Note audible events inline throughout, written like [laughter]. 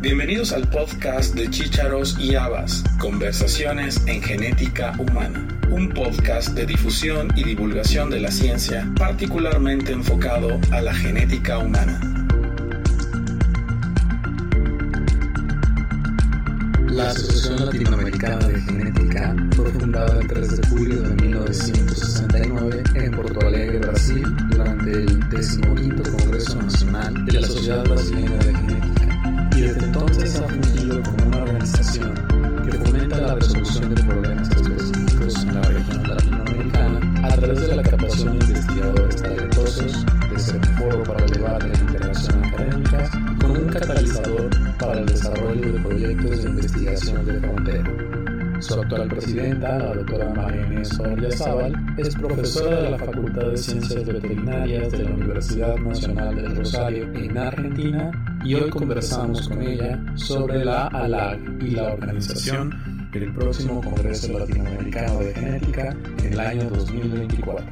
Bienvenidos al podcast de Chícharos y Habas, Conversaciones en Genética Humana, un podcast de difusión y divulgación de la ciencia particularmente enfocado a la genética humana. La Asociación Latinoamericana de Genética fue fundada el 3 de julio de 1969 en Porto Alegre, Brasil, durante el 15 Congreso Nacional de la Sociedad Brasileña de Genética, y desde entonces ha fungido como una organización que fomenta la resolución de problemas específicos en la región latinoamericana a través de la captación de investigadores talentosos, de ser foro para el debate e interacción académica, como un catalizador para el desarrollo de proyectos de investigación de frontera. Su actual presidenta, la doctora María Inés Zaval, es profesora de la Facultad de Ciencias Veterinarias de la Universidad Nacional del Rosario en Argentina y hoy conversamos con ella sobre la ALAG y la organización del próximo Congreso Latinoamericano de Genética en el año 2024.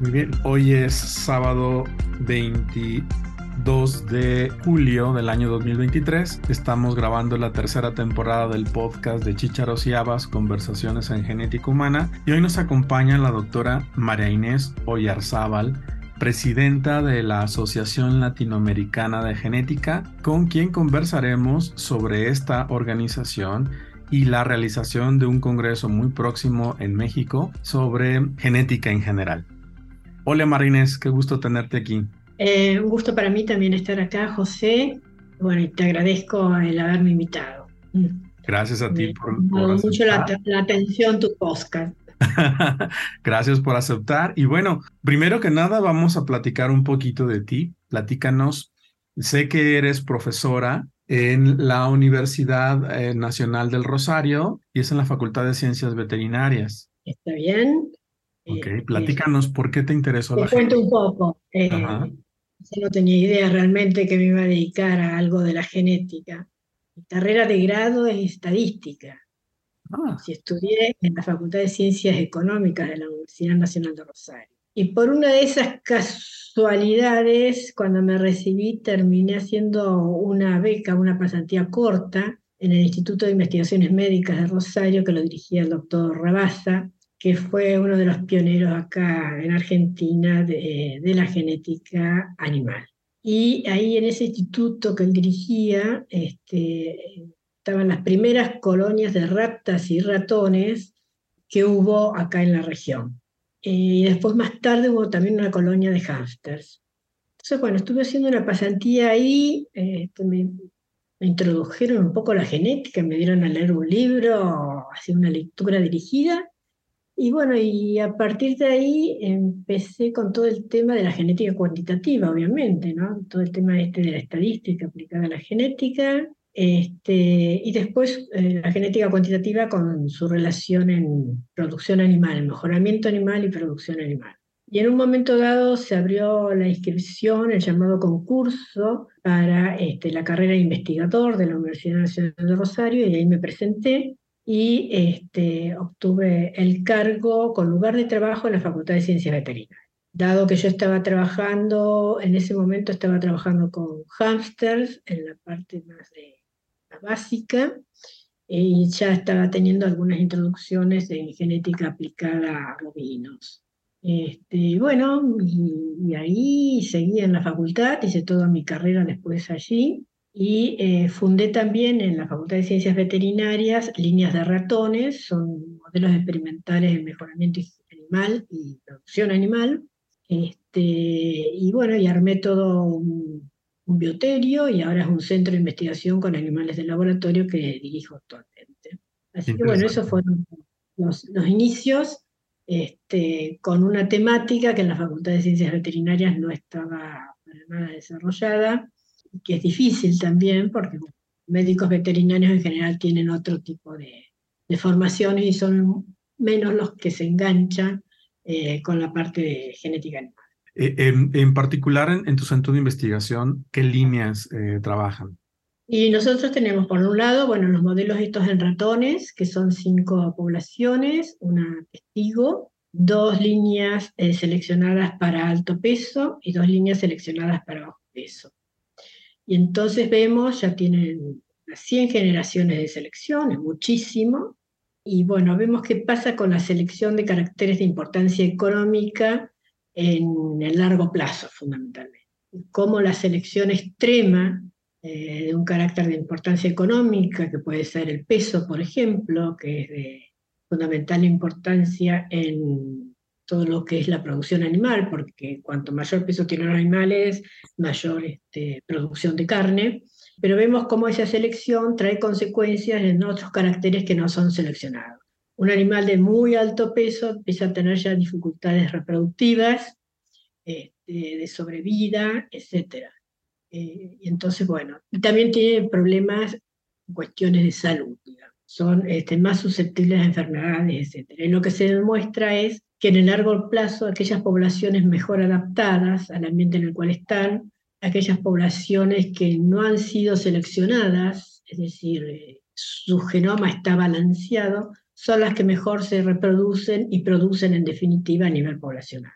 Muy bien, hoy es sábado 22 de julio del año 2023. Estamos grabando la tercera temporada del podcast de Chícharos y Habas, Conversaciones en Genética Humana. Y hoy nos acompaña la doctora María Inés Oyarzábal, presidenta de la Asociación Latinoamericana de Genética, con quien conversaremos sobre esta organización y la realización de un congreso muy próximo en México sobre genética en general. Hola Marines, qué gusto tenerte aquí. Eh, un gusto para mí también estar acá, José. Bueno, y te agradezco el haberme invitado. Gracias a ti Me por, por mucho la, la atención tu podcast. [laughs] Gracias por aceptar. Y bueno, primero que nada vamos a platicar un poquito de ti. Platícanos. Sé que eres profesora en la Universidad eh, Nacional del Rosario y es en la Facultad de Ciencias Veterinarias. ¿Está bien? Ok, Eh, platícanos por qué te interesó Te la cuento un poco. Eh, yo no tenía idea realmente que me iba a dedicar a algo de la genética. Mi carrera de grado es estadística. Ah, Sí, estudié en la Facultad de Ciencias Económicas de la Universidad Nacional de Rosario. Y por una de esas casualidades, cuando me recibí, terminé haciendo una beca, una pasantía corta en el Instituto de Investigaciones Médicas de Rosario, que lo dirigía el doctor Rabasa, que fue uno de los pioneros acá en Argentina de, de la genética animal. Y ahí en ese instituto que él dirigía, este, estaban las primeras colonias de ratas y ratones que hubo acá en la región. Eh, Y después más tarde hubo también una colonia de hámsters. Entonces, bueno, estuve haciendo una pasantía ahí, eh, me, me introdujeron un poco la genética, me dieron a leer un libro, hacía una lectura dirigida, y bueno, y a partir de ahí empecé con todo el tema de la genética cuantitativa, obviamente, ¿no? Todo el tema este de la estadística aplicada a la genética, este, y después eh, la genética cuantitativa con su relación en producción animal, mejoramiento animal y producción animal. Y en un momento dado se abrió la inscripción, el llamado concurso para este, la carrera de investigador de la Universidad Nacional de Rosario, y ahí me presenté y este, obtuve el cargo con lugar de trabajo en la Facultad de Ciencias Veterinarias. Dado que yo estaba trabajando, en ese momento estaba trabajando con hámsters en la parte más de básica, y ya estaba teniendo algunas introducciones en genética aplicada a bovinos. Este, bueno, y, y ahí seguí en la facultad, hice toda mi carrera después allí, y eh, fundé también en la Facultad de Ciencias Veterinarias líneas de ratones, son modelos experimentales de mejoramiento animal y producción animal. Este, y bueno, y armé todo un, un bioterio y ahora es un centro de investigación con animales de laboratorio que dirijo actualmente. Así que bueno, esos fueron los, los inicios este, con una temática que en la Facultad de Ciencias Veterinarias no estaba para nada desarrollada que es difícil también porque bueno, médicos veterinarios en general tienen otro tipo de, de formaciones y son menos los que se enganchan eh, con la parte de genética animal. Eh, en, en, particular, en, en, tu centro de investigación, ¿qué líneas eh, trabajan? Y nosotros tenemos, por un lado, bueno, los modelos estos en ratones, que son cinco poblaciones, una testigo, dos líneas eh, seleccionadas para alto peso y dos líneas seleccionadas para bajo peso. Y entonces vemos, ya tienen 100 generaciones de selección, es muchísimo, y bueno, vemos qué pasa con la selección de caracteres de importancia económica en el largo plazo, fundamentalmente. Cómo la selección extrema eh, de un carácter de importancia económica, que puede ser el peso, por ejemplo, que es de fundamental importancia en todo lo que es la producción animal, porque cuanto mayor peso tienen los animales, mayor este, producción de carne, pero vemos cómo esa selección trae consecuencias en otros caracteres que no son seleccionados. Un animal de muy alto peso empieza a tener ya dificultades reproductivas, este, de sobrevida, etc. Eh, y entonces, bueno, también tiene problemas, cuestiones de salud, son este, más susceptibles a enfermedades, etc. Y lo que se demuestra es que en el largo plazo aquellas poblaciones mejor adaptadas al ambiente en el cual están, aquellas poblaciones que no han sido seleccionadas, es decir, eh, su genoma está balanceado, son las que mejor se reproducen y producen en definitiva a nivel poblacional.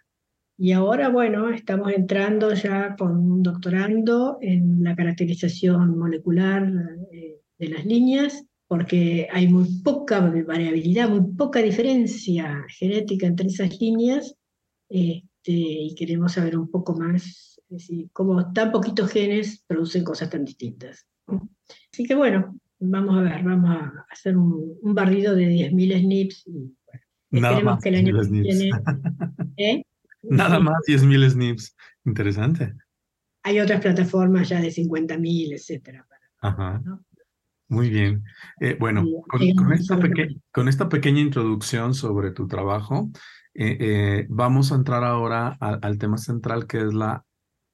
Y ahora, bueno, estamos entrando ya con un doctorando en la caracterización molecular eh, de las líneas porque hay muy poca variabilidad, muy poca diferencia genética entre esas líneas, este, y queremos saber un poco más, decir, cómo tan poquitos genes producen cosas tan distintas. Así que bueno, vamos a ver, vamos a hacer un, barrido de 10.000 SNPs y Nada más que el año que viene... ¿eh? Nada más 10.000 SNPs, interesante. Hay otras plataformas ya de 50.000, etcétera. Ajá. Muy bien. Eh, bueno, con, esta pequeña introducción sobre tu trabajo, eh, eh, vamos a entrar ahora al tema central que es la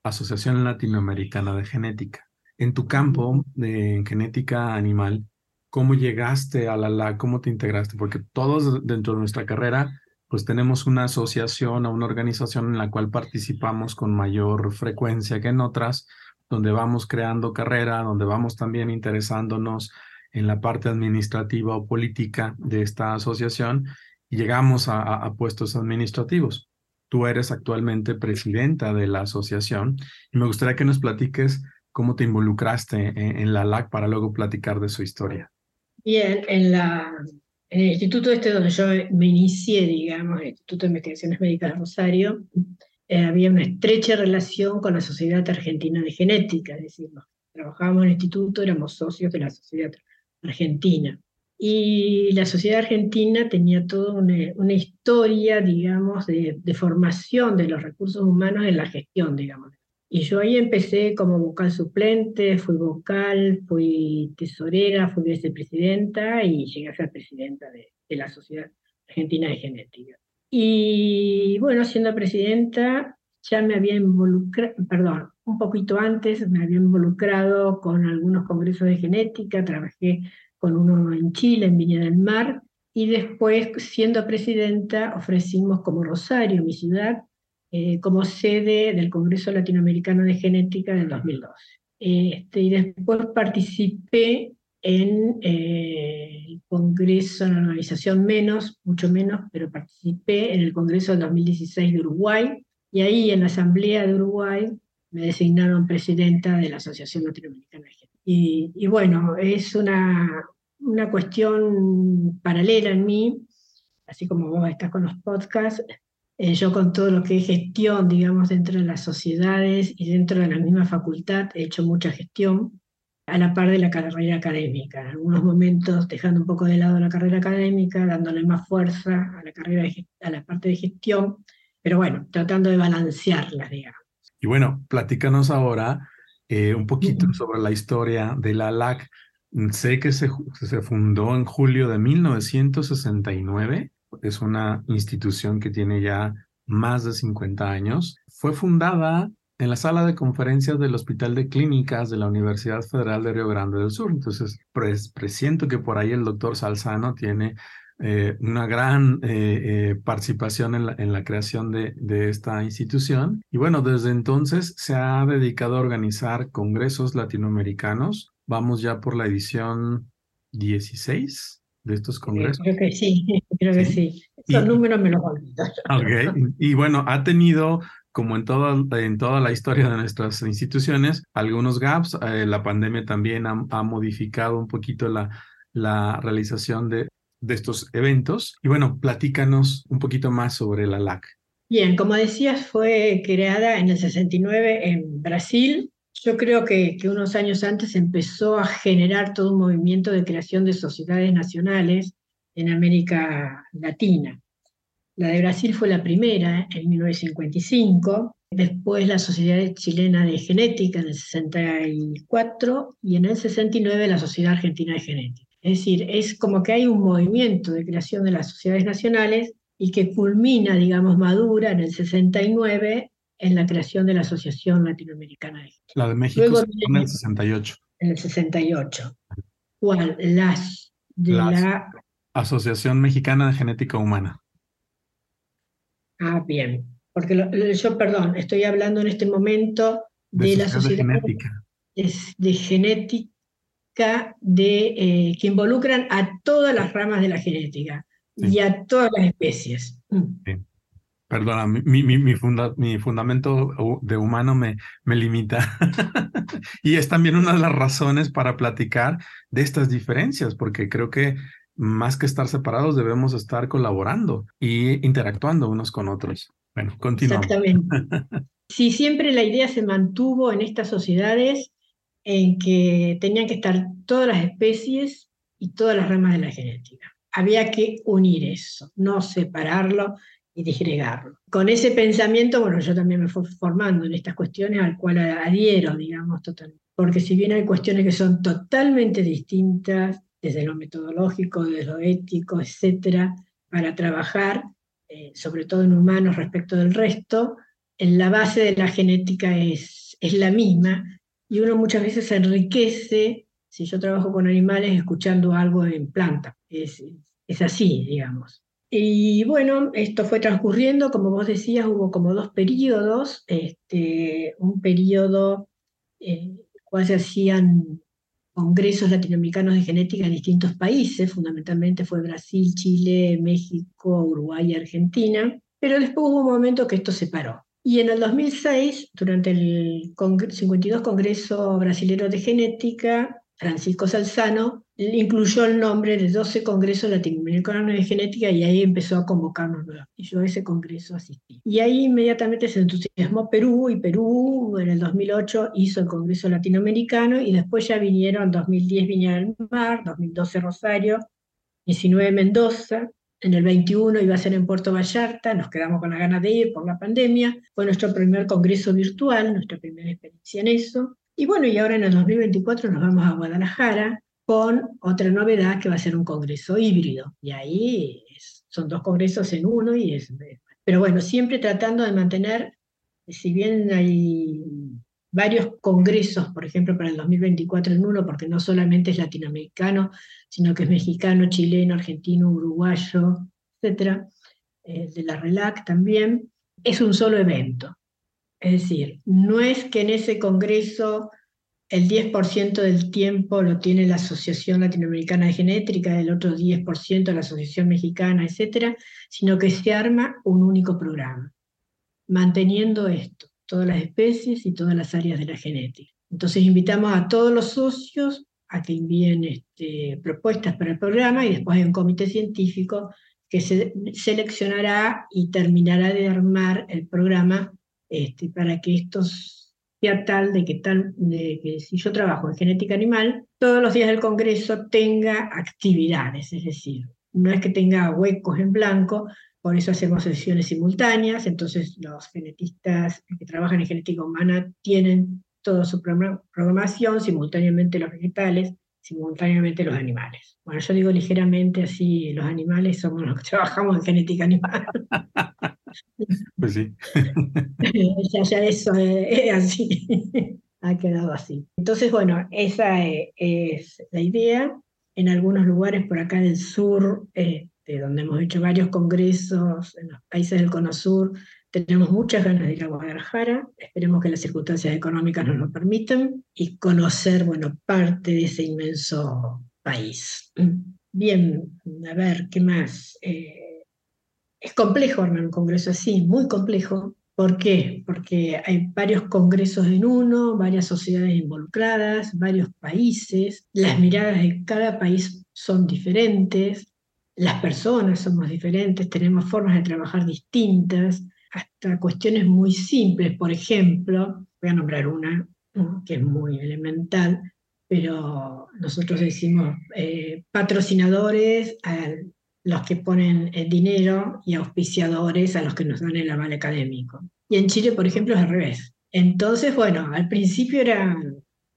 Asociación Latinoamericana de Genética. En tu campo de genética animal, ¿cómo llegaste a la LAC? ¿Cómo te integraste? Porque todos dentro de nuestra carrera, pues tenemos una asociación o una organización en la cual participamos con mayor frecuencia que en otras donde vamos creando carrera, donde vamos también interesándonos en la parte administrativa o política de esta asociación y llegamos a, puestos administrativos. Tú eres actualmente presidenta de la asociación y me gustaría que nos platiques cómo te involucraste en, la LAC para luego platicar de su historia. Bien, en, la, en el instituto este donde yo me inicié, digamos, el Instituto de Investigaciones Médicas de Rosario, eh, había una estrecha relación con la Sociedad Argentina de Genética, es decir, trabajábamos en el instituto, éramos socios de la Sociedad Argentina. Y la sociedad argentina tenía toda una, historia, digamos, de, formación de los recursos humanos en la gestión, digamos. Y yo ahí empecé como vocal suplente, fui vocal, fui tesorera, fui vicepresidenta y llegué a ser presidenta de la Sociedad Argentina de Genética. Y bueno, siendo presidenta, ya me había involucrado, perdón, un poquito antes me había involucrado con algunos congresos de genética, trabajé con uno en Chile, en Viña del Mar, y después, siendo presidenta, ofrecimos como Rosario, mi ciudad, eh, como sede del Congreso Latinoamericano de Genética del 2012. Este, y después participé en eh, el Congreso, en la organización menos, mucho menos, pero participé en el Congreso del 2016 de Uruguay y ahí en la Asamblea de Uruguay me designaron presidenta de la Asociación Latinoamericana de Género. Y, y, bueno, es una, una cuestión paralela en mí, así como vos estás con los podcasts, eh, yo con todo lo que es gestión, digamos, dentro de las sociedades y dentro de la misma facultad he hecho mucha gestión a la par de la carrera académica. En algunos momentos dejando un poco de lado la carrera académica, dándole más fuerza a la, carrera a la parte de gestión, pero bueno, tratando de balancearla, digamos. Y bueno, platícanos ahora eh, un poquito sobre la historia de la LAC. Sé que se, se fundó en julio de 1969, es una institución que tiene ya más de 50 años. Fue fundada en la sala de conferencias del Hospital de Clínicas de la Universidad Federal de Río Grande del Sur. Entonces, presiento que por ahí el doctor Salzano tiene eh, una gran eh, eh, participación en la, creación de, de, esta institución. Y bueno, desde entonces se ha dedicado a organizar congresos latinoamericanos. Vamos ya por la edición 16 de estos congresos. [laughs] Creo que sí, creo que sí. Esos números me los olvido. Ok, y bueno, ha tenido como en toda, en toda la historia de nuestras instituciones, algunos gaps. Eh, la pandemia también ha, modificado un poquito la, la realización de, de estos eventos. Y bueno, platícanos un poquito más sobre la LAC. Bien, como decías, fue creada en el 69 en Brasil. Yo creo que, que, unos años antes empezó a generar todo un movimiento de creación de sociedades nacionales en América Latina. La de Brasil fue la primera en 1955, después la Sociedad Chilena de Genética en el 64 y en el 69 la Sociedad Argentina de Genética. Es decir, es como que hay un movimiento de creación de las sociedades nacionales y que culmina, digamos, madura en el 69 en la creación de la Asociación Latinoamericana de Genética. La de México en el 68. En el 68. ¿Cuál? Las de la Asociación Mexicana de Genética Humana. Ah, bien. Porque yo, perdón, estoy hablando en este momento de, la sociedad de genética. De, genética de, eh, que involucran a todas las ramas de la genética y a todas las especies. Mm. Perdona, mi, mi, mi, fundamento de humano me, me limita. [laughs] y es también una de las razones para platicar de estas diferencias, porque creo que más que estar separados, debemos estar colaborando y interactuando unos con otros. Bueno, continuamos. Exactamente. [laughs] Sí, siempre la idea se mantuvo en estas sociedades en que tenían que estar todas las especies y todas las ramas de la genética. Había que unir eso, no separarlo y disgregarlo. Con ese pensamiento, bueno, yo también me fui formando en estas cuestiones al cual adhiero, digamos, totalmente. Porque si bien hay cuestiones que son totalmente distintas, desde lo metodológico, desde lo ético, etcétera, para trabajar, eh, sobre todo en humanos respecto del resto, en la base de la genética es, es la misma y uno muchas veces se enriquece, si yo trabajo con animales, escuchando algo en planta. Es, es así, digamos. Y bueno, esto fue transcurriendo, como vos decías, hubo como dos periodos, este, un periodo en el cual se hacían congresos latinoamericanos de genética en distintos países, fundamentalmente fue Brasil, Chile, México, Uruguay Argentina, pero después hubo un momento que esto se paró. Y en el 2006, durante el 52 Congreso Brasilero de Genética, Francisco Salzano incluyó el nombre de 12 congresos latinoamericanos de genética y ahí empezó a convocarnos Y yo a ese congreso asistí. Y ahí inmediatamente se entusiasmó Perú y Perú en el 2008 hizo el congreso latinoamericano y después ya vinieron, en 2010 Viña del Mar, 2012 Rosario, 19 Mendoza, en el 21 iba a ser en Puerto Vallarta, nos quedamos con la ganas de ir por la pandemia. Fue nuestro primer congreso virtual, nuestra primera experiencia en eso. Y bueno, y ahora en el 2024 nos vamos a Guadalajara con otra novedad que va a ser un congreso híbrido. Y ahí son dos congresos en uno y es... Pero bueno, siempre tratando de mantener, si bien hay varios congresos, por ejemplo, para el 2024 en uno, porque no solamente es latinoamericano, sino que es mexicano, chileno, argentino, uruguayo, etcétera, eh, de la RELAC también, es un solo evento. Es decir, no es que en ese congreso el 10% del tiempo lo tiene la Asociación Latinoamericana de Genética, el otro 10% la Asociación Mexicana, etcétera, sino que se arma un único programa, manteniendo esto, todas las especies y todas las áreas de la genética. Entonces invitamos a todos los socios a que envíen este, propuestas para el programa y después hay un comité científico que se seleccionará y terminará de armar el programa este, para que esto sea tal de que, tal de que si yo trabajo en genética animal, todos los días del Congreso tenga actividades, es decir, no es que tenga huecos en blanco, por eso hacemos sesiones simultáneas, entonces los genetistas que trabajan en genética humana tienen toda su programación, simultáneamente los vegetales, simultáneamente los animales. Bueno, yo digo ligeramente así, los animales somos los que [laughs] trabajamos en genética animal. [laughs] Pues sí. [laughs] ya, eso es así, [laughs] ha quedado así. Entonces, bueno, esa e, es la idea. En algunos lugares por acá del sur, este, donde hemos hecho varios congresos en los países del Cono Sur, tenemos muchas ganas de ir a Guadalajara, esperemos que las circunstancias económicas nos lo permitan y conocer, bueno, parte de ese inmenso país. Bien, a ver, ¿qué más? Eh, es complejo armar un congreso así, muy complejo, ¿Por qué? Porque hay varios congresos en uno, varias sociedades involucradas, varios países, las miradas de cada país son diferentes, las personas somos diferentes, tenemos formas de trabajar distintas, hasta cuestiones muy simples. Por ejemplo, voy a nombrar una que es muy elemental, pero nosotros decimos eh, patrocinadores a los que ponen el dinero y auspiciadores a los que nos dan el aval académico. Y en Chile, por ejemplo, es al revés. Entonces, bueno, al principio era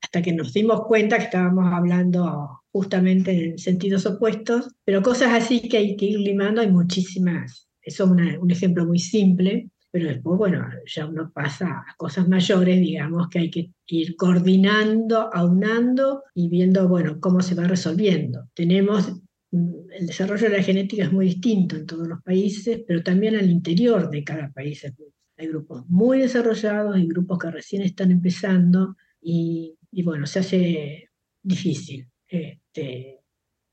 hasta que nos dimos cuenta que estábamos hablando justamente en sentidos opuestos, pero cosas así que hay que ir limando hay muchísimas. Eso es un ejemplo muy simple, pero después, bueno, ya uno pasa a cosas mayores, digamos, que hay que ir coordinando, aunando y viendo, bueno, cómo se va resolviendo. Tenemos, el desarrollo de la genética es muy distinto en todos los países, pero también al interior de cada país. Hay grupos muy desarrollados y grupos que recién están empezando y, bueno, se hace difícil. Este,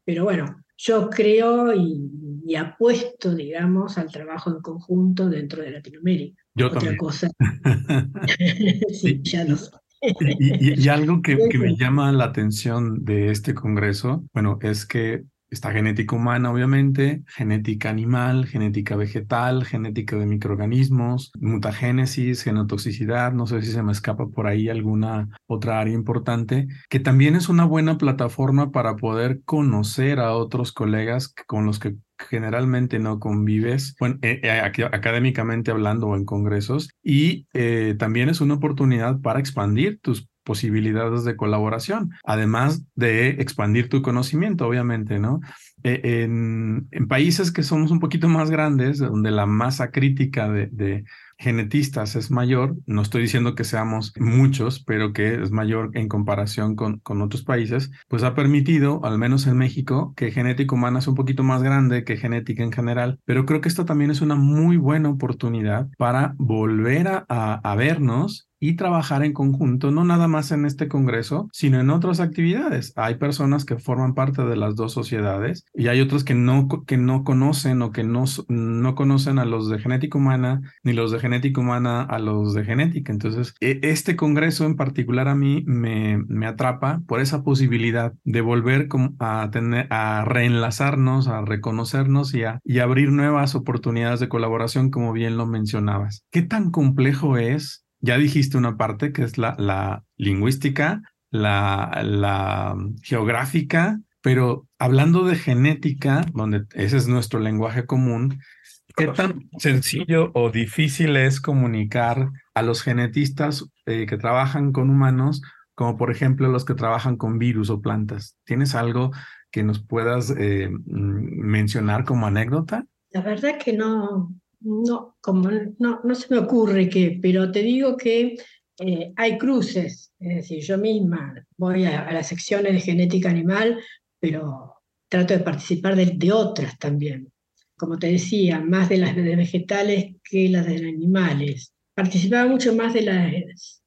pero bueno, yo creo y, apuesto, digamos, al trabajo en conjunto dentro de Latinoamérica. Yo Otra cosa. [laughs] sí, ya lo sé. Y, algo que, que, me [laughs] llama la atención de este congreso, bueno, es que Está genética humana, obviamente, genética animal, genética vegetal, genética de microorganismos, mutagénesis, genotoxicidad, no sé si se me escapa por ahí alguna otra área importante, que también es una buena plataforma para poder conocer a otros colegas con los que generalmente no convives, eh, eh, académicamente hablando o en congresos, y eh, también es una oportunidad para expandir tus posibilidades de colaboración, además de expandir tu conocimiento, obviamente, ¿no? E, en, países que somos un poquito más grandes, donde la masa crítica de, genetistas es mayor, no estoy diciendo que seamos muchos, pero que es mayor en comparación con, con otros países, pues ha permitido, al menos en México, que genética humana es un poquito más grande que genética en general, pero creo que esto también es una muy buena oportunidad para volver a, a vernos y trabajar en conjunto, no nada más en este Congreso, sino en otras actividades. Hay personas que forman parte de las dos sociedades y hay otros que no, que no conocen o que no, no conocen a los de genética humana, ni los de genética humana a los de genética. Entonces, e, este Congreso en particular a mí me, me atrapa por esa posibilidad de volver a, tener, a reenlazarnos, a reconocernos y a y abrir nuevas oportunidades de colaboración, como bien lo mencionabas. ¿Qué tan complejo es ya dijiste una parte que es la, la lingüística, la, la geográfica, pero hablando de genética, donde ese es nuestro lenguaje común, ¿qué tan sencillo o difícil es comunicar a los genetistas eh, que trabajan con humanos, como por ejemplo los que trabajan con virus o plantas? ¿Tienes algo que nos puedas eh, mm, mencionar como anécdota? La verdad que no, no, como no, no se me ocurre que, pero te digo que eh, hay cruces, es decir, yo misma voy a, las secciones de genética animal, pero trato de participar de, otras también. Como te decía, más de las de vegetales que las de animales. Participaba mucho más de las,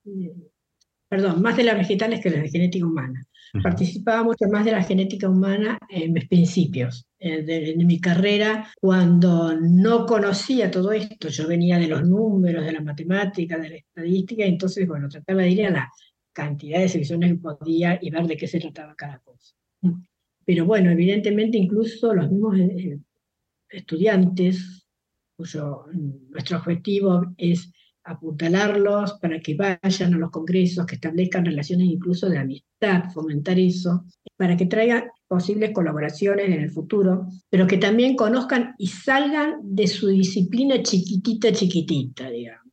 perdón, más de las vegetales que las de genética humana. Participaba mucho más de la genética humana en mis principios, de, mi carrera, cuando no conocía todo esto. Yo venía de los números, de la matemática, de la estadística, entonces, bueno, trataba de ir a la cantidad de secciones que podía y ver de qué se trataba cada cosa. Pero bueno, evidentemente incluso los mismos eh, estudiantes, cuyo nuestro objetivo es apuntalarlos para que vayan a los congresos, que establezcan relaciones incluso de amistad, fomentar eso, para que traigan posibles colaboraciones en el futuro, pero que también conozcan y salgan de su disciplina chiquitita, chiquitita, digamos.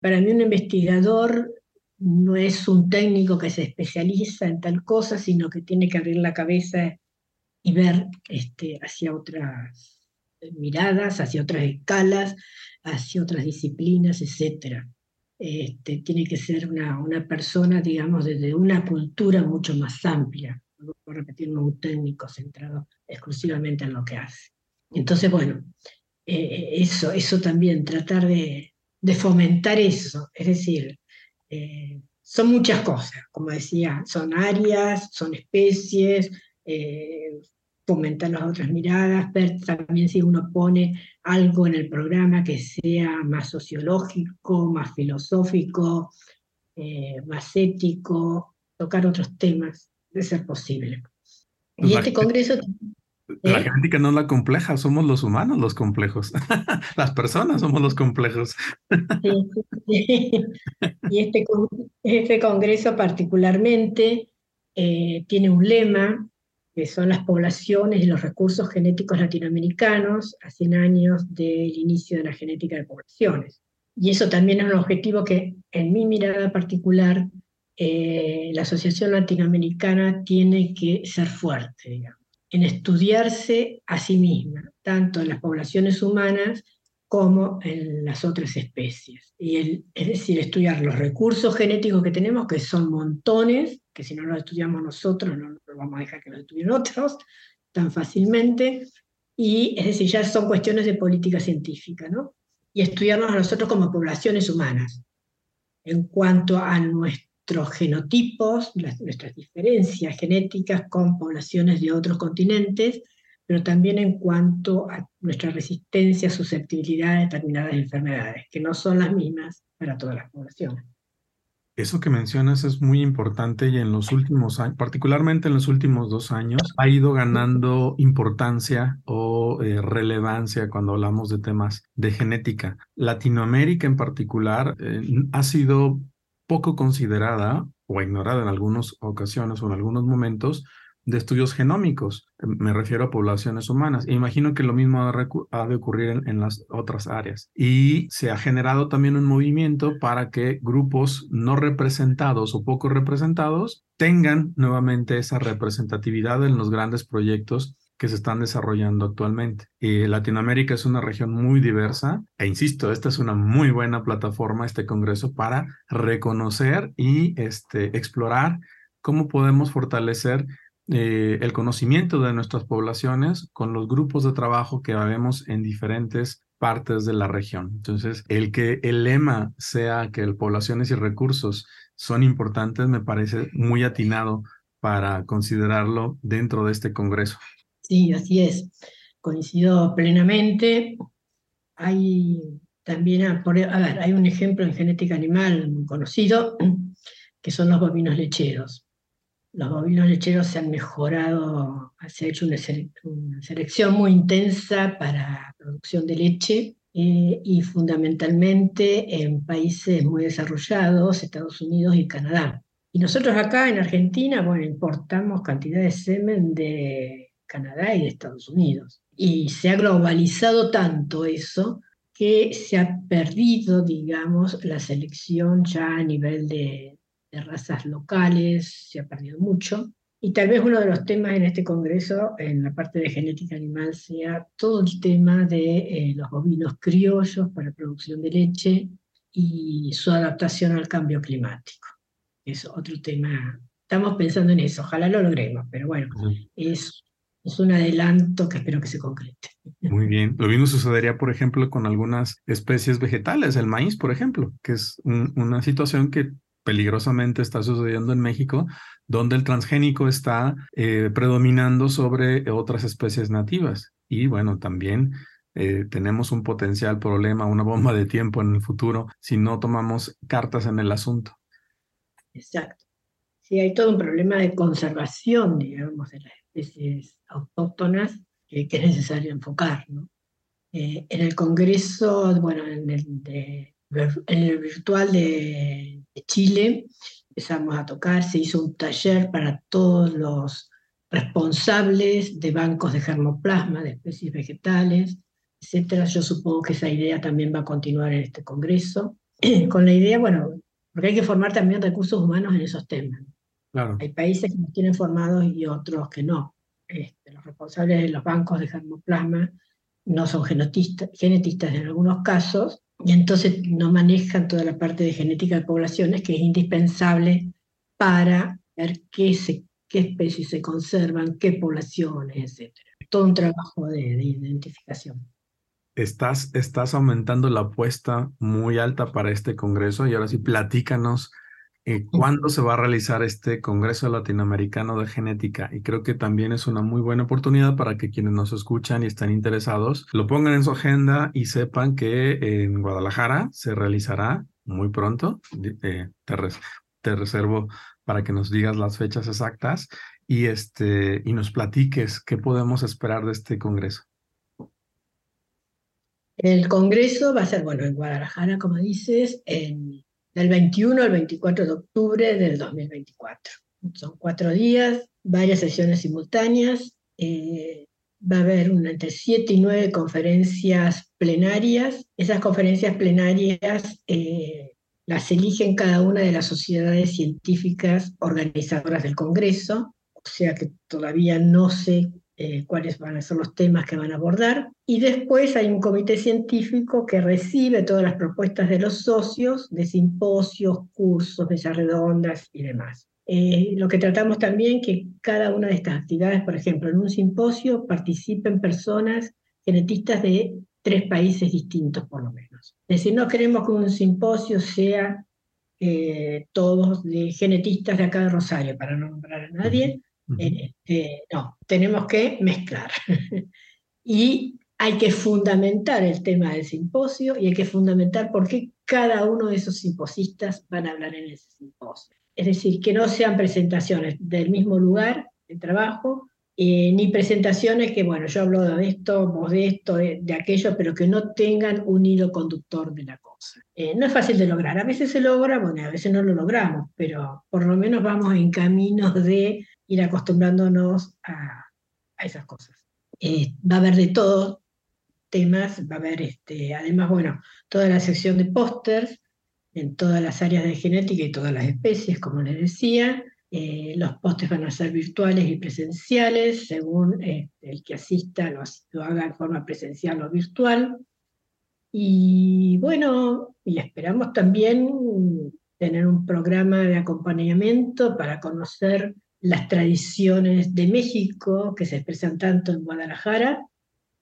Para mí un investigador no es un técnico que se especializa en tal cosa, sino que tiene que abrir la cabeza y ver este, hacia otras miradas, hacia otras escalas, hacia otras disciplinas, etc. Este, tiene que ser una, persona, digamos, desde una cultura mucho más amplia, no puedo repetir, un técnico centrado exclusivamente en lo que hace. Entonces, bueno, eh, eso, eso también, tratar de, fomentar eso, es decir, eh, son muchas cosas, como decía, son áreas, son especies, eh, fomentar las otras miradas, ver también si uno pone algo en el programa que sea más sociológico, más filosófico, eh, más ético, tocar otros temas, de ser posible. Y este congreso... La ¿eh? genética no es la compleja, somos los humanos los complejos. [laughs] Las personas somos los complejos. [laughs] Y este, este congreso particularmente eh, tiene un lema que son las poblaciones y los recursos genéticos latinoamericanos a 100 años del inicio de la genética de poblaciones. Y eso también es un objetivo que, en mi mirada particular, eh, la Asociación Latinoamericana tiene que ser fuerte, digamos, en estudiarse a sí misma, tanto en las poblaciones humanas como en las otras especies. Y el, es decir, estudiar los recursos genéticos que tenemos, que son montones, que si no los estudiamos nosotros no, no vamos a dejar que los estudien otros tan fácilmente, y es decir, ya son cuestiones de política científica, ¿no? Y estudiarnos a nosotros como poblaciones humanas, en cuanto a nuestros genotipos, nuestras diferencias genéticas con poblaciones de otros continentes, pero también en cuanto a nuestra resistencia, susceptibilidad a determinadas enfermedades, que no son las mismas para todas las poblaciones. Eso que mencionas es muy importante y en los últimos años, particularmente en los últimos dos años, ha ido ganando importancia o eh, relevancia cuando hablamos de temas de genética. Latinoamérica en particular eh, ha sido poco considerada o ignorada en algunas ocasiones o en algunos momentos de estudios genómicos, me refiero a poblaciones humanas. E imagino que lo mismo ha de ocurrir en, las otras áreas. Y se ha generado también un movimiento para que grupos no representados o poco representados tengan nuevamente esa representatividad en los grandes proyectos que se están desarrollando actualmente. Y Latinoamérica es una región muy diversa e insisto, esta es una muy buena plataforma, este congreso, para reconocer y este, explorar cómo podemos fortalecer eh, el conocimiento de nuestras poblaciones con los grupos de trabajo que vemos en diferentes partes de la región. Entonces, el que el lema sea que poblaciones y recursos son importantes me parece muy atinado para considerarlo dentro de este Congreso. Sí, así es. Coincido plenamente. Hay también, a, ver, hay un ejemplo en genética animal muy conocido, que son los bovinos lecheros los bovinos lecheros se han mejorado, se ha hecho una, selección muy intensa para producción de leche eh, y fundamentalmente en países muy desarrollados, Estados Unidos y Canadá. Y nosotros acá en Argentina, bueno, importamos cantidad de semen de Canadá y de Estados Unidos. Y se ha globalizado tanto eso que se ha perdido, digamos, la selección ya a nivel de, de razas locales, se ha perdido mucho. Y tal vez uno de los temas en este congreso, en la parte de genética animal, sea todo el tema de eh, los bovinos criollos para producción de leche y su adaptación al cambio climático. Es otro tema. Estamos pensando en eso, ojalá lo logremos, pero bueno, es, es un adelanto que espero que se concrete. [laughs] Muy bien. Lo mismo sucedería, por ejemplo, con algunas especies vegetales, el maíz, por ejemplo, que es una situación que peligrosamente está sucediendo en México, donde el transgénico está eh, predominando sobre otras especies nativas. Y bueno, también eh, tenemos un potencial problema, una bomba de tiempo en el futuro si no tomamos cartas en el asunto. Exacto. Sí, hay todo un problema de conservación, digamos, de las especies autóctonas que, es necesario enfocar. ¿no? Eh, en el Congreso, bueno, en el, de, en el virtual de Chile, empezamos a tocar, se hizo un taller para todos los responsables de bancos de germoplasma, de especies vegetales, etcétera. Yo supongo que esa idea también va a continuar en este congreso, [clears throat] con la idea, bueno, porque hay que formar también recursos humanos en esos temas. Claro. Hay países que nos tienen formados y otros que no. Este, los responsables de los bancos de germoplasma no son genetistas, genetistas en algunos casos, y entonces no manejan toda la parte de genética de poblaciones que es indispensable para ver qué, se, qué especies se conservan, qué poblaciones, etc. Todo un trabajo de, identificación. Estás, estás aumentando la apuesta muy alta para este congreso y ahora sí platícanos eh, cuándo se va a realizar este Congreso Latinoamericano de Genética. Y creo que también es una muy buena oportunidad para que quienes nos escuchan y están interesados lo pongan en su agenda y sepan que en Guadalajara se realizará muy pronto. Eh, te, te reservo para que nos digas las fechas exactas y, este, y nos platiques qué podemos esperar de este Congreso. El Congreso va a ser, bueno, en Guadalajara, como dices, en, del 21 al 24 de octubre del 2024. Son cuatro días, varias sesiones simultáneas. Eh, va a haber una, entre siete y nueve conferencias plenarias. Esas conferencias plenarias eh, las eligen cada una de las sociedades científicas organizadoras del Congreso, o sea que todavía no sé eh, cuáles van a ser los temas que van a abordar. Y después hay un comité científico que recibe todas las propuestas de los socios de simposios, cursos, mesas redondas y demás. Eh, lo que tratamos también que cada una de estas actividades, por ejemplo, en un simposio participen personas genetistas de tres países distintos por lo menos. Es decir, no queremos que un simposio sea eh, todos de genetistas de acá de Rosario, para no nombrar a nadie, este, no, tenemos que mezclar. [laughs] y hay que fundamentar el tema del simposio y hay que fundamentar por qué cada uno de esos simposistas van a hablar en ese simposio. Es decir, que no sean presentaciones del mismo lugar de trabajo, eh, ni presentaciones que, bueno, yo hablo de esto, vos de esto, de, aquello, pero que no tengan un hilo conductor de la cosa. Eh, no es fácil de lograr, a veces se logra, bueno, a veces no lo logramos, pero por lo menos vamos en camino de ir acostumbrándonos a, esas cosas. Eh, va a haber de todo temas, va a haber este, además, bueno, toda la sección de pósters en todas las áreas de genética y todas las especies, como les decía. Eh, los pósters van a ser virtuales y presenciales, según este, el que asista lo, lo haga en forma presencial o virtual. Y bueno, y esperamos también tener un programa de acompañamiento para conocer las tradiciones de México que se expresan tanto en Guadalajara,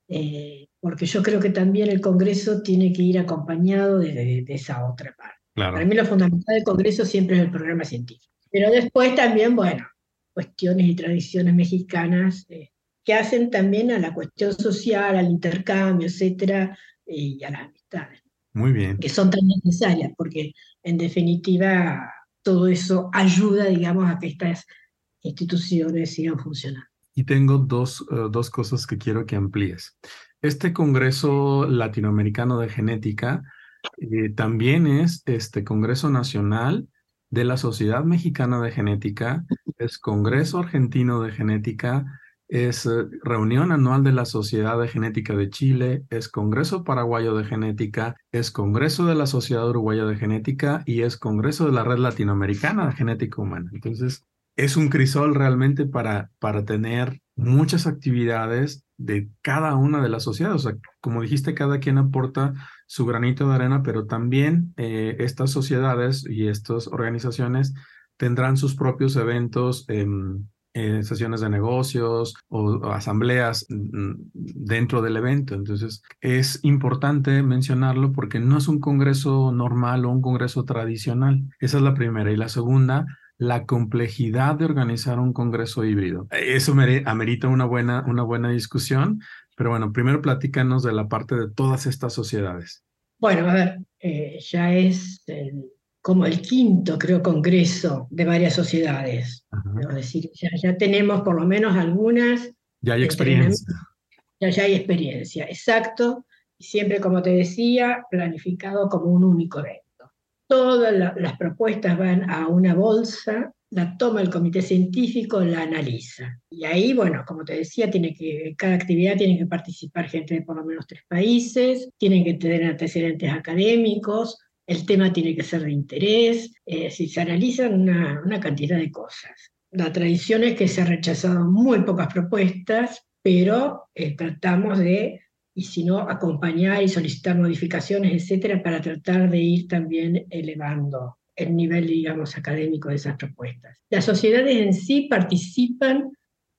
eh, porque yo creo que también el Congreso tiene que ir acompañado de, esa otra parte. Para mí lo fundamental del Congreso siempre es el programa científico. Pero después también, bueno, cuestiones y tradiciones mexicanas eh, que hacen también a la cuestión social, al intercambio, etcétera, y a las amistades. Muy bien. Que son tan necesarias, porque en definitiva todo eso ayuda, digamos, a que estas instituciones sigan funcionando. Y tengo dos, eh, dos cosas que quiero que amplíes. Este Congreso Latinoamericano de Genética eh, también es este Congreso Nacional de la Sociedad Mexicana de Genética, es Congreso Argentino de Genética, es eh, reunión anual de la Sociedad de Genética de Chile, es Congreso Paraguayo de Genética, es Congreso de la Sociedad Uruguaya de Genética y es Congreso de la Red Latinoamericana de Genética Humana. Entonces, es un crisol realmente para, para tener muchas actividades de cada una de las sociedades. Como dijiste, cada quien aporta su granito de arena, pero también eh, estas sociedades y estas organizaciones tendrán sus propios eventos, en sesiones de negocios o, asambleas mm, dentro del evento. Entonces, es importante mencionarlo porque no es un congreso normal o un congreso tradicional. Esa es la primera. Y la segunda, la complejidad de organizar un congreso híbrido. Eso amerita una buena, una buena discusión, pero bueno, primero platícanos de la parte de todas estas sociedades. Bueno, a ver, eh, ya es como el quinto, creo, congreso de varias sociedades. Es decir, ya, tenemos por lo menos algunas. Ya hay experiencia. Ya, ya hay experiencia, exacto. Y siempre, como te decía, planificado como un único evento todas las propuestas van a una bolsa, la toma el comité científico, la analiza. Y ahí, bueno, como te decía, tiene que, cada actividad tiene que participar gente de por lo menos tres países, tienen que tener antecedentes académicos, el tema tiene que ser de interés, eh, si se analizan una, una cantidad de cosas. La tradición es que se han rechazado muy pocas propuestas, pero eh, tratamos de y si no, acompañar y solicitar modificaciones, etcétera, para tratar de ir también elevando el nivel, digamos, académico de esas propuestas. Las sociedades en sí participan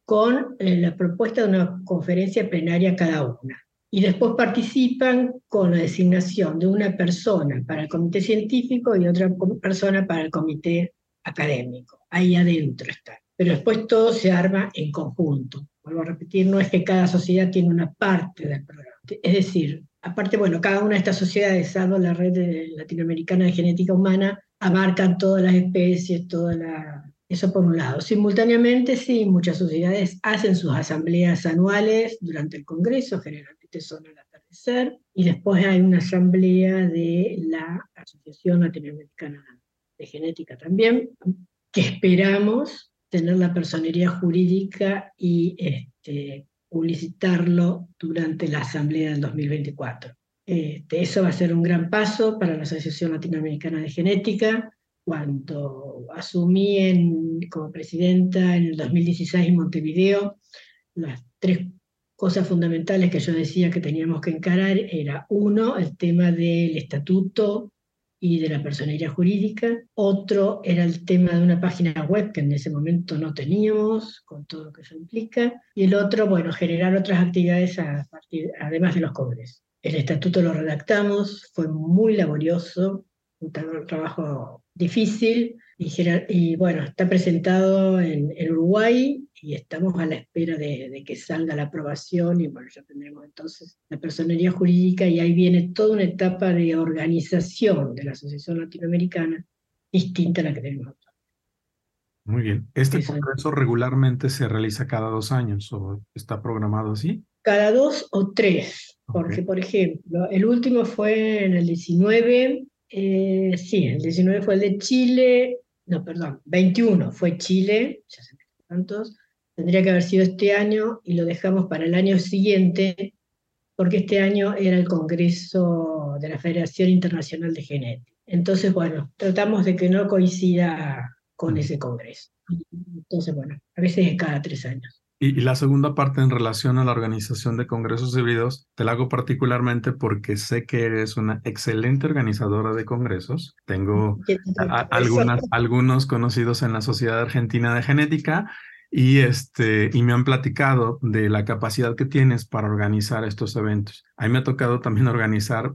con eh, la propuesta de una conferencia plenaria cada una. y después participan con la designación de una persona para el comité científico y otra persona para el comité académico. Ahí adentro está. Pero después todo se arma en conjunto. Vuelvo a repetir, no es que cada sociedad tiene una parte del programa. Es decir, aparte, bueno, cada una de estas sociedades, salvo la red latinoamericana de genética humana, abarcan todas las especies, toda la... Eso por un lado. Simultáneamente, sí, muchas sociedades hacen sus asambleas anuales durante el Congreso, generalmente son al atardecer, y después hay una asamblea de la Asociación Latinoamericana de Genética también, que esperamos tener la personería jurídica y este, publicitarlo durante la Asamblea del 2024. Este, eso va a ser un gran paso para la Asociación Latinoamericana de Genética. Cuando asumí como presidenta en el 2016 en Montevideo, las tres cosas fundamentales que yo decía que teníamos que encarar era uno, el tema del estatuto y de la personería jurídica. Otro era el tema de una página web que en ese momento no teníamos, con todo lo que eso implica. Y el otro, bueno, generar otras actividades a partir, además de los congresos. El estatuto lo redactamos, fue muy laborioso, un trabajo difícil, y, bueno, está presentado en, Uruguay y estamos a la espera de, que salga la aprobación y bueno, ya tendremos entonces la personería jurídica y ahí viene toda una etapa de organización de la Asociación Latinoamericana distinta a la que tenemos actualmente. Muy bien. ¿Este congreso regularmente se realiza cada dos años o está programado así? Cada dos o tres, porque por ejemplo, el último fue en el 19, eh, sí, el 19 fue el de Chile, no, perdón, 21 fue Chile, ya se tantos, tendría que haber sido este año y lo dejamos para el año siguiente, porque este año era el Congreso de la Federación Internacional de Genética. Entonces, bueno, tratamos de que no coincida con ese Congreso. Entonces, bueno, a veces es cada tres años. Y, la segunda parte en relación a la organización de congresos híbridos, te la hago particularmente porque sé que eres una excelente organizadora de congresos. Tengo algunas, algunos conocidos en la Sociedad Argentina de Genética y, este, y me han platicado de la capacidad que tienes para organizar estos eventos. A mí me ha tocado también organizar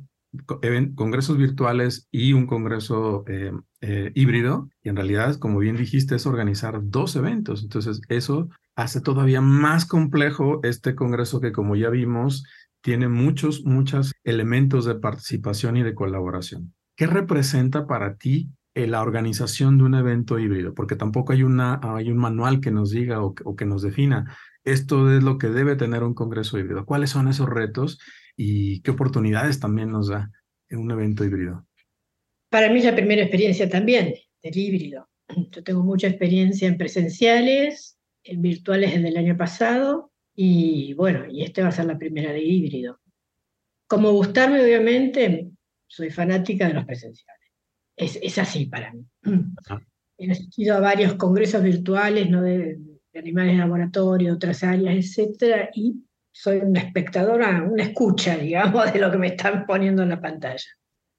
congresos virtuales y un congreso eh, eh, híbrido. Y en realidad, como bien dijiste, es organizar dos eventos. Entonces, eso hace todavía más complejo este Congreso que, como ya vimos, tiene muchos, muchos elementos de participación y de colaboración. ¿Qué representa para ti la organización de un evento híbrido? Porque tampoco hay, una, hay un manual que nos diga o que, nos defina. Esto es lo que debe tener un Congreso híbrido. ¿Cuáles son esos retos y qué oportunidades también nos da un evento híbrido? Para mí es la primera experiencia también del híbrido. [clears throat] Yo tengo mucha experiencia en presenciales, en virtuales desde el año pasado y bueno, y esta va a ser la primera de híbrido. Como gustarme, obviamente, soy fanática de los presenciales. Es, es así para mí. He asistido a varios congresos virtuales ¿no? de, animales de laboratorio, otras áreas, etcétera, y soy una espectadora, una escucha, digamos, de lo que me están poniendo en la pantalla.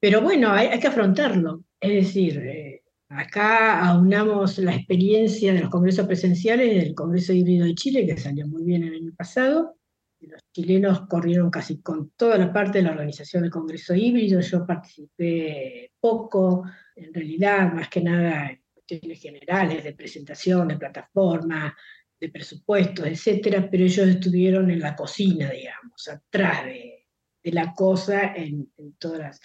Pero bueno, hay, hay que afrontarlo. Es decir, eh, Acá aunamos la experiencia de los congresos presenciales del Congreso Híbrido de Chile, que salió muy bien el año pasado. Los chilenos corrieron casi con toda la parte de la organización del Congreso Híbrido. Yo participé poco, en realidad, más que nada en cuestiones generales de presentación, de plataforma, de presupuestos, etcétera, pero ellos estuvieron en la cocina, digamos, atrás de, la cosa en, en todas las...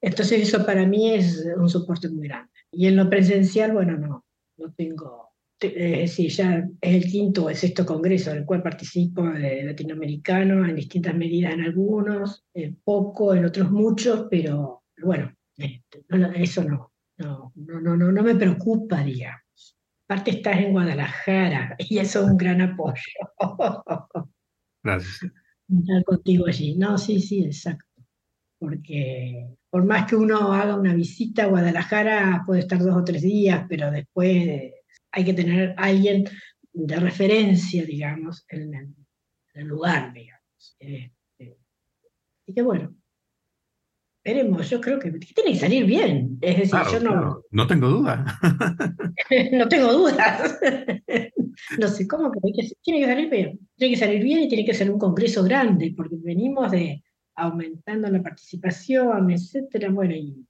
Entonces eso para mí es un soporte muy grande. Y en lo presencial, bueno, no, no tengo, es decir, ya es el quinto o el sexto congreso en el cual participo de latinoamericano, en distintas medidas en algunos, en poco, en otros muchos, pero bueno, este, eso no, no, no, no, no me preocupa, digamos. Aparte estás en Guadalajara [laughs] y eso es un gran apoyo. Gracias. Estar contigo allí. No, sí, sí, exacto. Porque por más que uno haga una visita a Guadalajara, puede estar dos o tres días, pero después hay que tener alguien de referencia, digamos, en el, lugar, digamos. Este, así que bueno, veremos, yo creo que tiene que salir bien. Es decir, yo no. No tengo duda. [laughs] no tengo dudas. [laughs] no sé cómo, pero tiene que salir bien. Tiene que salir bien y tiene que ser un congreso grande, porque venimos de aumentando la participación, etcétera. Bueno, y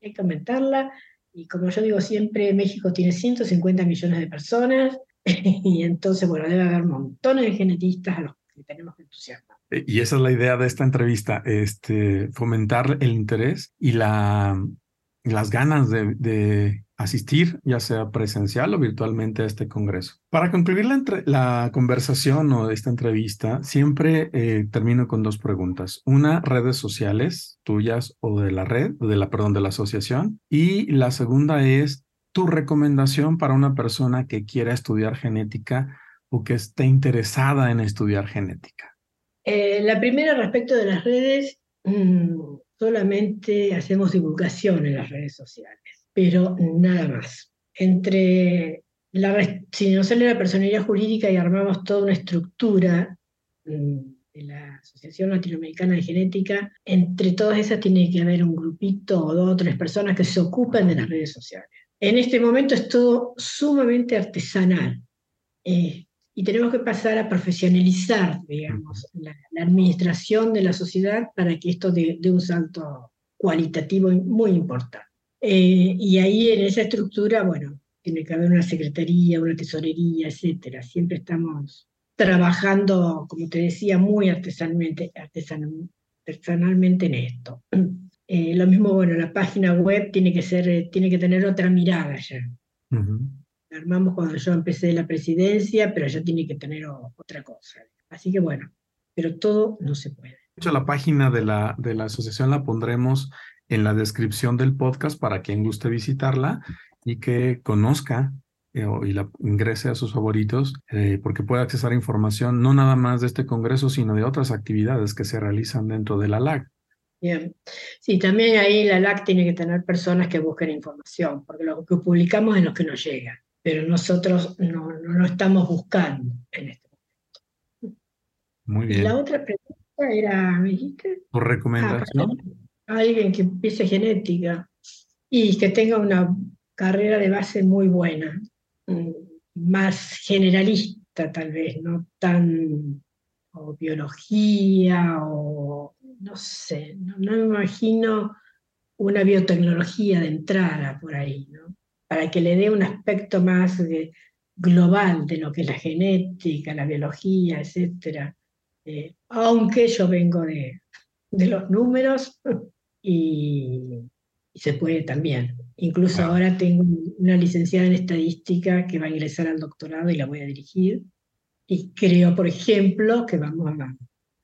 hay que aumentarla. Y como yo digo siempre, México tiene 150 millones de personas [laughs] y entonces, bueno, debe haber montones de genetistas a los que tenemos que entusiasmar. Eh, y esa es la idea de esta entrevista, este, fomentar el interés y la, las ganas de, asistir, ya sea presencial o virtualmente a este congreso. Para concluir la, la conversación o esta entrevista, siempre eh, termino con dos preguntas. Una, redes sociales tuyas o de la red, de la, perdón, de la asociación. Y la segunda es tu recomendación para una persona que quiera estudiar genética o que esté interesada en estudiar genética. Eh, la primera respecto de las redes, mm, solamente hacemos divulgación en las redes sociales pero nada más. Entre la, si nos sale la personalidad jurídica y armamos toda una estructura mm, de la Asociación Latinoamericana de Genética, entre todas esas tiene que haber un grupito o dos o tres personas que se ocupen de las redes sociales. En este momento es todo sumamente artesanal eh, y tenemos que pasar a profesionalizar, digamos, la, administración de la sociedad para que esto dé un salto cualitativo muy importante. Eh, y ahí en esa estructura, bueno, tiene que haber una secretaría, una tesorería, etcétera. Siempre estamos trabajando, como te decía, muy artesanalmente, artesanalmente en esto. [clears throat] Eh, lo mismo, bueno, la página web tiene que ser, eh, tiene que tener otra mirada ya. La armamos cuando yo empecé la presidencia, pero ya tiene que tener otra cosa. Así que bueno, pero todo no se puede. De hecho, la página de la, de la asociación la pondremos en la descripción del podcast para quien guste visitarla y que conozca eh, y la ingrese a sus favoritos, eh, porque puede accesar información no nada más de este congreso, sino de otras actividades que se realizan dentro de la LAC. Bien. Sí, también ahí la LAC tiene que tener personas que busquen información, porque lo que publicamos es lo que nos llega, pero nosotros no, no estamos buscando en este momento. Muy bien. La otra pregunta era, ¿me dijiste? Por recomendación. Ah, alguien que empiece genética y que tenga una carrera de base muy buena, mm, más generalista tal vez, no tan o biología o no sé, no, me imagino una biotecnología de entrada por ahí, ¿no? Para que le dé un aspecto más global de lo que es la genética, la biología, etc. Eh, aunque yo vengo de, de los números, [laughs] y, se puede también. Incluso ahora tengo una licenciada en estadística que va a ingresar al doctorado y la voy a dirigir. Y creo, por ejemplo, que vamos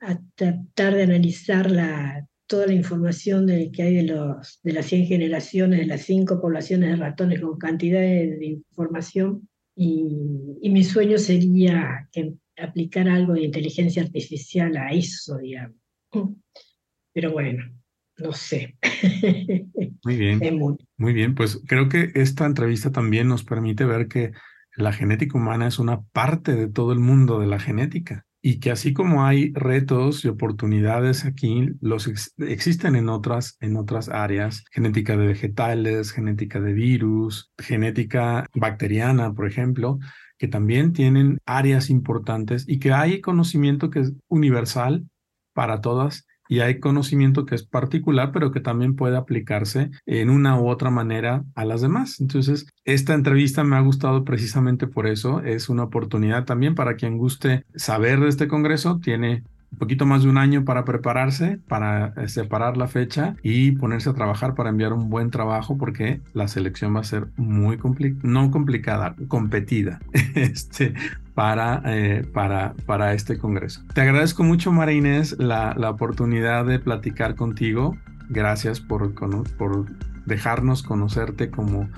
a, tratar de analizar la, toda la información de, que hay de, los, de las 100 generaciones, de las 5 poblaciones de ratones con cantidad de, información. Y, y, mi sueño sería que aplicar algo de inteligencia artificial a eso, digamos. Pero bueno, no sé. [laughs] Muy bien. Muy... bien, pues creo que esta entrevista también nos permite ver que la genética humana es una parte de todo el mundo de la genética y que así como hay retos y oportunidades aquí, los existen en otras, en otras áreas, genética de vegetales, genética de virus, genética bacteriana, por ejemplo, que también tienen áreas importantes y que hay conocimiento que es universal para todas y hay conocimiento que es particular, pero que también puede aplicarse en una u otra manera a las demás. Entonces, esta entrevista me ha gustado precisamente por eso. Es una oportunidad también para quien guste saber de este Congreso. Tiene un poquito más de un año para prepararse, para eh, separar la fecha y ponerse a trabajar para enviar un buen trabajo porque la selección va a ser muy complicada, no complicada, competida [laughs] este, para, eh, para, para este congreso. Te agradezco mucho, María Inés, la, la oportunidad de platicar contigo. Gracias por, por dejarnos conocerte como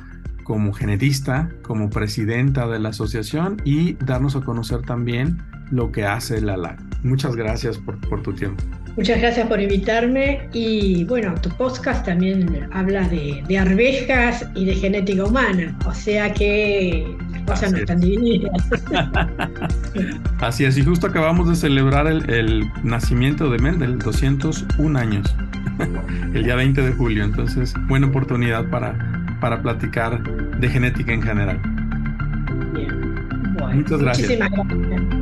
como genetista, como presidenta de la asociación y darnos a conocer también lo que hace la LAC. Muchas gracias por, por tu tiempo. Muchas gracias por invitarme y bueno, tu podcast también habla de, de, arvejas y de genética humana, o sea que cosas no están divididas. [laughs] Así es, y justo acabamos de celebrar el, el nacimiento de Mendel, 201 años, [laughs] el día 20 de julio, entonces buena oportunidad para, para platicar de genética en general. Bien. Bueno, Muchas gracias. Muchísimas gracias.